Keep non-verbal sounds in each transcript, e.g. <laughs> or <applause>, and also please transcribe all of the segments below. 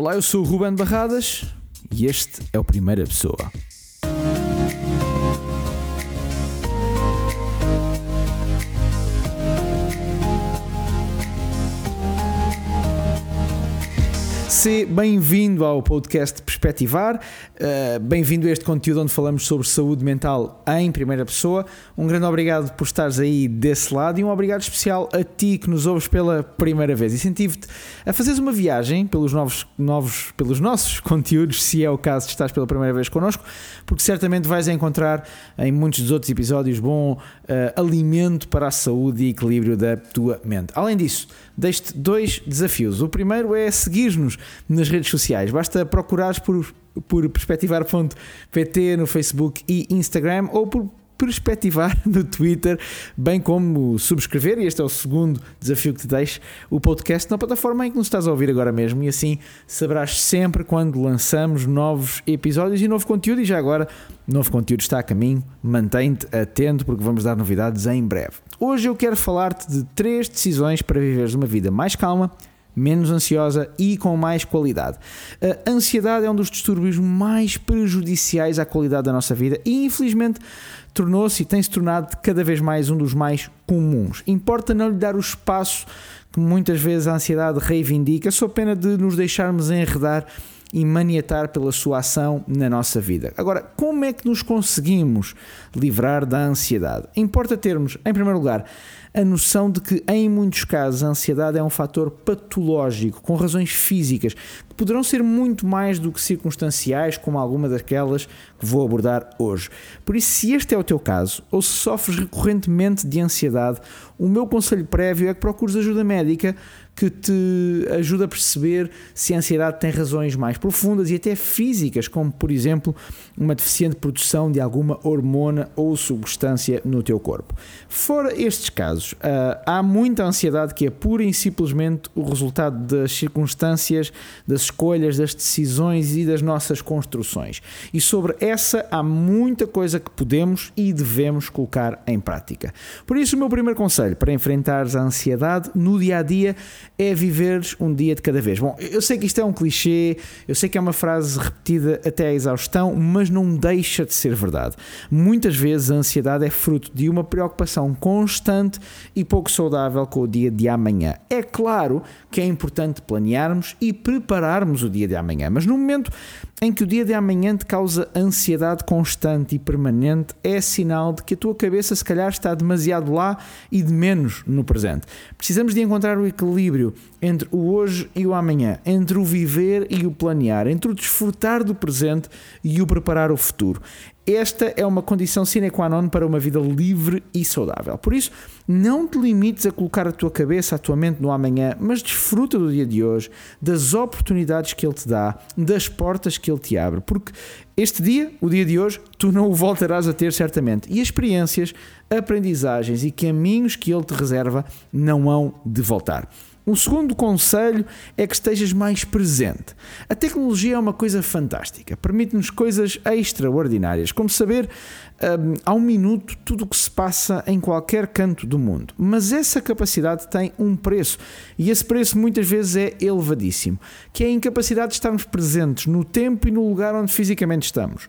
Olá, eu sou o Ruben Barradas e este é o Primeira Pessoa. Se bem-vindo ao podcast Perspectivar, uh, bem-vindo a este conteúdo onde falamos sobre saúde mental em primeira pessoa. Um grande obrigado por estares aí desse lado e um obrigado especial a ti que nos ouves pela primeira vez. Incentivo-te a fazeres uma viagem pelos, novos, novos, pelos nossos <laughs> conteúdos, se é o caso de estás pela primeira vez connosco, porque certamente vais encontrar em muitos dos outros episódios bom uh, alimento para a saúde e equilíbrio da tua mente. Além disso, deixo-te dois desafios. O primeiro é seguir-nos nas redes sociais. Basta procurares por, por perspectivar.pt no Facebook e Instagram ou por perspectivar <laughs> no Twitter, bem como subscrever, e este é o segundo desafio que te deixo, o podcast na plataforma em que nos estás a ouvir agora mesmo, e assim saberás sempre quando lançamos novos episódios e novo conteúdo, e já agora, novo conteúdo está a caminho, mantém-te atento porque vamos dar novidades em breve. Hoje eu quero falar-te de três decisões para viveres uma vida mais calma, menos ansiosa e com mais qualidade. A ansiedade é um dos distúrbios mais prejudiciais à qualidade da nossa vida e, infelizmente, tornou-se e tem-se tornado cada vez mais um dos mais comuns. Importa não lhe dar o espaço que muitas vezes a ansiedade reivindica, só pena de nos deixarmos enredar e maniatar pela sua ação na nossa vida. Agora, como é que nos conseguimos livrar da ansiedade? Importa termos, em primeiro lugar, a noção de que, em muitos casos, a ansiedade é um fator patológico, com razões físicas, que poderão ser muito mais do que circunstanciais, como alguma daquelas que vou abordar hoje. Por isso, se este é o teu caso, ou se sofres recorrentemente de ansiedade, o meu conselho prévio é que procures ajuda médica que te ajuda a perceber se a ansiedade tem razões mais profundas e até físicas, como por exemplo uma deficiente produção de alguma hormona ou substância no teu corpo. Fora estes casos, ah, há muita ansiedade que é pura e simplesmente o resultado das circunstâncias, das escolhas, das decisões e das nossas construções. E sobre essa há muita coisa que podemos e devemos colocar em prática. Por isso, o meu primeiro conselho para enfrentares a ansiedade no dia a dia é viveres um dia de cada vez. Bom, eu sei que isto é um clichê, eu sei que é uma frase repetida até à exaustão, mas não deixa de ser verdade. Muitas vezes a ansiedade é fruto de uma preocupação constante e pouco saudável com o dia de amanhã. É claro que é importante planearmos e prepararmos o dia de amanhã, mas no momento em que o dia de amanhã te causa ansiedade constante e permanente, é sinal de que a tua cabeça se calhar está demasiado lá e de menos no presente. Precisamos de encontrar o equilíbrio entre o hoje e o amanhã, entre o viver e o planear, entre o desfrutar do presente e o preparar o futuro. Esta é uma condição sine qua non para uma vida livre e saudável. Por isso, não te limites a colocar a tua cabeça, a tua mente no amanhã, mas desfruta do dia de hoje, das oportunidades que ele te dá, das portas que ele te abre, porque este dia, o dia de hoje, tu não o voltarás a ter certamente. E as experiências, aprendizagens e caminhos que ele te reserva não hão de voltar. Um segundo conselho é que estejas mais presente. A tecnologia é uma coisa fantástica, permite-nos coisas extraordinárias, como saber um, ao minuto tudo o que se passa em qualquer canto do mundo. Mas essa capacidade tem um preço, e esse preço muitas vezes é elevadíssimo, que é a incapacidade de estarmos presentes no tempo e no lugar onde fisicamente estamos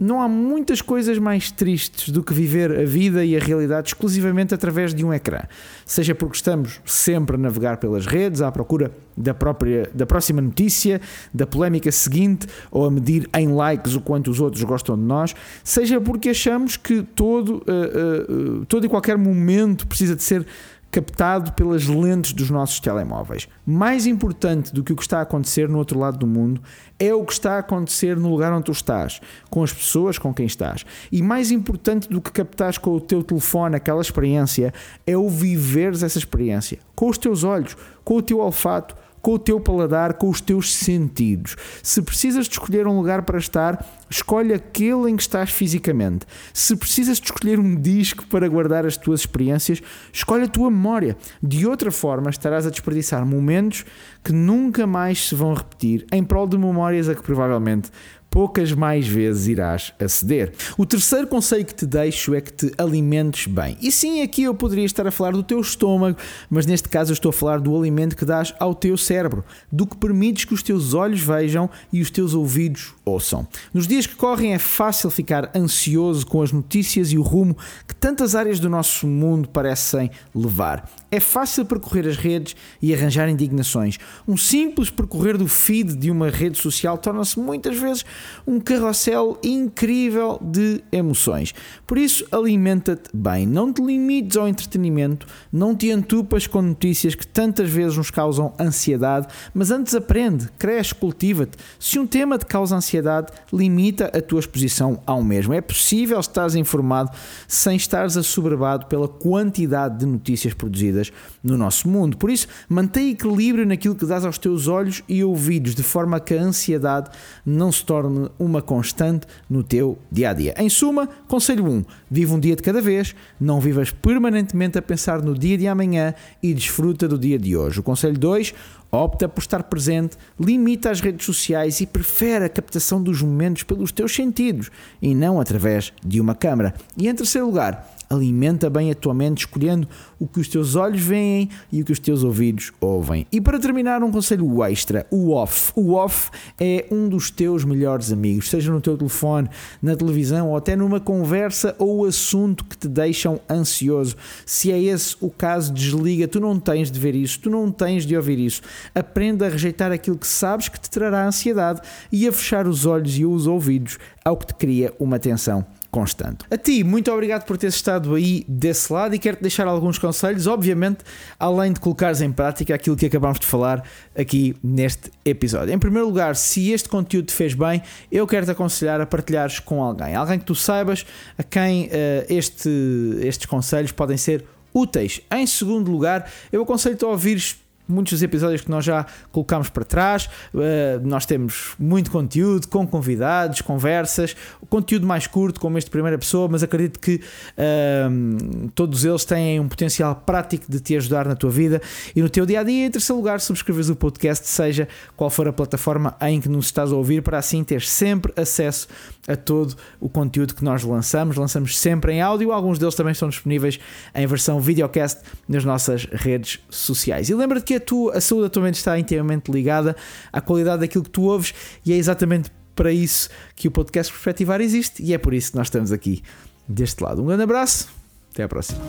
não há muitas coisas mais tristes do que viver a vida e a realidade exclusivamente através de um ecrã. Seja porque estamos sempre a navegar pelas redes, à procura da, própria, da próxima notícia, da polémica seguinte, ou a medir em likes o quanto os outros gostam de nós, seja porque achamos que todo, uh, uh, todo e qualquer momento precisa de ser captado pelas lentes dos nossos telemóveis. Mais importante do que o que está a acontecer no outro lado do mundo é o que está a acontecer no lugar onde tu estás, com as pessoas com quem estás. E mais importante do que captares com o teu telefone aquela experiência é o viveres essa experiência com os teus olhos, com o teu olfato, com o teu paladar, com os teus sentidos. Se precisas de escolher um lugar para estar, escolhe aquele em que estás fisicamente. Se precisas de escolher um disco para guardar as tuas experiências, escolhe a tua memória. De outra forma, estarás a desperdiçar momentos que nunca mais se vão repetir em prol de memórias a que provavelmente poucas mais vezes irás aceder. O terceiro conselho que te deixo é que te alimentes bem. E sim, aqui eu poderia estar a falar do teu estômago, mas neste caso eu estou a falar do alimento que dás ao teu cérebro, do que permites que os teus olhos vejam e os teus ouvidos ouçam. Nos dias que correm é fácil ficar ansioso com as notícias e o rumo que tantas áreas do nosso mundo parecem levar. É fácil percorrer as redes e arranjar indignações. Um simples percorrer do feed de uma rede social torna-se muitas vezes um carrossel incrível de emoções. Por isso, alimenta-te bem. Não te limites ao entretenimento, não te entupas com notícias que tantas vezes nos causam ansiedade, mas antes aprende, cresce, cultiva-te. Se um tema te causa ansiedade, limita a tua exposição ao mesmo. É possível estares informado sem estares assoberbado pela quantidade de notícias produzidas no nosso mundo. Por isso, mantém equilíbrio naquilo que dás aos teus olhos e ouvidos, de forma que a ansiedade não se torne uma constante no teu dia a dia. Em suma, conselho 1: vive um dia de cada vez, não vivas permanentemente a pensar no dia de amanhã e desfruta do dia de hoje. O conselho 2: opta por estar presente, limita as redes sociais e prefere a captação dos momentos pelos teus sentidos e não através de uma câmara. E em terceiro lugar, alimenta bem a tua mente, escolhendo o que os teus olhos veem e o que os teus ouvidos ouvem. E para terminar, um conselho extra: o off. O off é um dos teus melhores amigos, seja no teu telefone, na televisão ou até numa conversa ou assunto que te deixam ansioso. Se é esse o caso, desliga. Tu não tens de ver isso, tu não tens de ouvir isso. Aprenda a rejeitar aquilo que sabes que te trará ansiedade e a fechar os olhos e os ouvidos ao que te cria uma tensão constante. A ti, muito obrigado por teres estado aí desse lado e quero-te deixar alguns conselhos, obviamente, além de colocares em prática aquilo que acabamos de falar aqui neste episódio. Em primeiro lugar, se este conteúdo te fez bem, eu quero-te aconselhar a partilhares com alguém, alguém que tu saibas a quem uh, este, estes conselhos podem ser úteis. Em segundo lugar, eu aconselho-te a ouvires muitos episódios que nós já colocamos para trás. Uh, nós temos muito conteúdo com convidados, conversas, conteúdo mais curto, como este primeira pessoa, mas acredito que uh, todos eles têm um potencial prático de te ajudar na tua vida e no teu dia a dia. Em terceiro lugar, subscreves o podcast, seja qual for a plataforma em que nos estás a ouvir, para assim ter sempre acesso a todo o conteúdo que nós lançamos. Lançamos sempre em áudio, alguns deles também estão disponíveis em versão videocast nas nossas redes sociais. E lembra-te que a, a saúde da tua mente está intimamente ligada à qualidade daquilo que tu ouves e é exatamente para isso que o podcast Perspectivar existe e é por isso que nós estamos aqui deste lado. Um grande abraço, até à próxima.